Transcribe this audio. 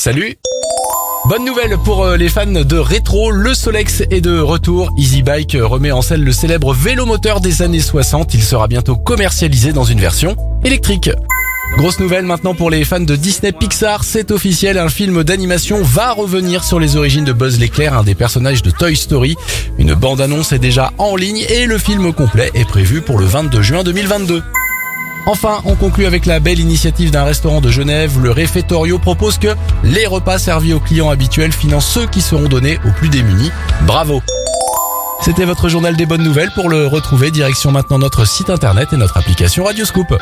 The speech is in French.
Salut Bonne nouvelle pour euh, les fans de rétro, le Solex est de retour. Easy Bike remet en scène le célèbre vélo moteur des années 60. Il sera bientôt commercialisé dans une version électrique. Grosse nouvelle maintenant pour les fans de Disney Pixar, c'est officiel, un film d'animation va revenir sur les origines de Buzz l'éclair, un des personnages de Toy Story. Une bande-annonce est déjà en ligne et le film complet est prévu pour le 22 juin 2022. Enfin, on conclut avec la belle initiative d'un restaurant de Genève. Le Refettorio propose que les repas servis aux clients habituels financent ceux qui seront donnés aux plus démunis. Bravo C'était votre journal des bonnes nouvelles. Pour le retrouver, direction maintenant notre site internet et notre application Radioscoop.